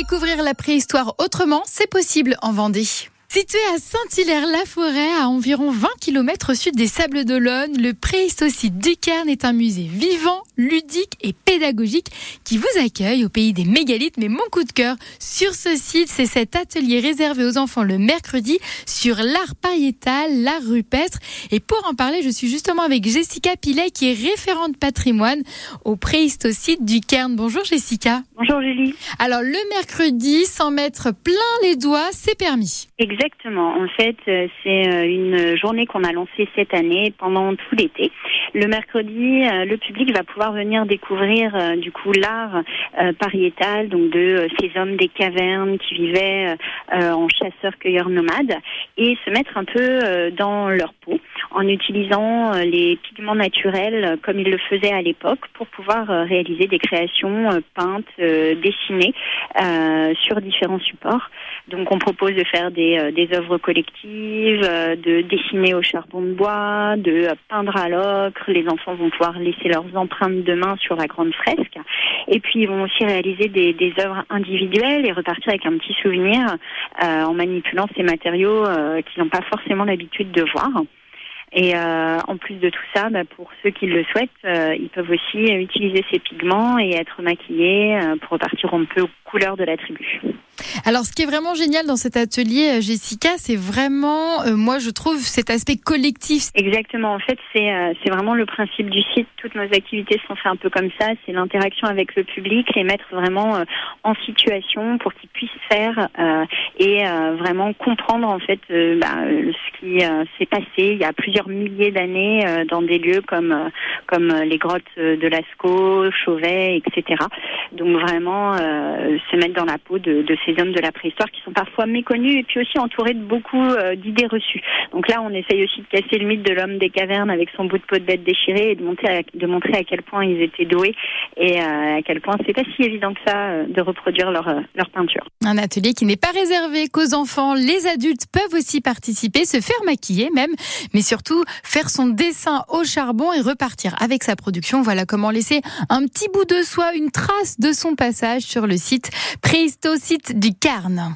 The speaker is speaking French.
Découvrir la préhistoire autrement, c'est possible en Vendée. Situé à Saint-Hilaire-la-Forêt, à environ 20 km au sud des Sables d'Olonne, le préhistocide du Cairn est un musée vivant, ludique et pédagogique qui vous accueille au pays des mégalithes. Mais mon coup de cœur sur ce site, c'est cet atelier réservé aux enfants le mercredi sur l'art pariétal, l'art rupestre. Et pour en parler, je suis justement avec Jessica Pilet qui est référente patrimoine au préhistocide du Cairn. Bonjour Jessica. Bonjour Julie. Alors le mercredi, sans mettre plein les doigts, c'est permis. Exactement. En fait, euh, c'est euh, une journée qu'on a lancée cette année pendant tout l'été. Le mercredi, euh, le public va pouvoir venir découvrir du coup l'art pariétal, donc de ces hommes des cavernes qui vivaient en chasseurs-cueilleurs nomades et se mettre un peu dans leur peau en utilisant les pigments naturels comme ils le faisaient à l'époque pour pouvoir réaliser des créations peintes, dessinées sur différents supports. Donc on propose de faire des euh, des œuvres collectives, euh, de dessiner au charbon de bois, de peindre à l'ocre. Les enfants vont pouvoir laisser leurs empreintes de main sur la grande fresque. Et puis ils vont aussi réaliser des, des œuvres individuelles et repartir avec un petit souvenir euh, en manipulant ces matériaux qu'ils n'ont pas forcément l'habitude de voir. Et en plus de tout ça, bah, pour ceux qui le souhaitent, ils peuvent aussi utiliser ces pigments et être maquillés pour repartir un peu aux couleurs de la tribu. Alors, ce qui est vraiment génial dans cet atelier, euh, Jessica, c'est vraiment, euh, moi, je trouve cet aspect collectif. Exactement. En fait, c'est euh, c'est vraiment le principe du site. Toutes nos activités sont faites un peu comme ça. C'est l'interaction avec le public, les mettre vraiment en situation pour qu'ils puissent faire et vraiment comprendre en fait bah, ce qui s'est passé il y a plusieurs milliers d'années dans des lieux comme comme les grottes de Lascaux, Chauvet, etc. Donc vraiment se mettre dans la peau de, ces hommes de la préhistoire qui sont parfois méconnus et puis aussi entourés de beaucoup euh, d'idées reçues. Donc là, on essaye aussi de casser le mythe de l'homme des cavernes avec son bout de peau de bête déchiré et de, montrer à, de montrer à quel point ils étaient doués et euh, à quel point c'est pas si évident que ça euh, de reproduire leur, leur peinture. Un atelier qui n'est pas réservé qu'aux enfants. Les adultes peuvent aussi participer, se faire maquiller même, mais surtout faire son dessin au charbon et repartir avec sa production. Voilà comment laisser un petit bout de soi, une trace de son passage sur le site Préhistocite du Carne.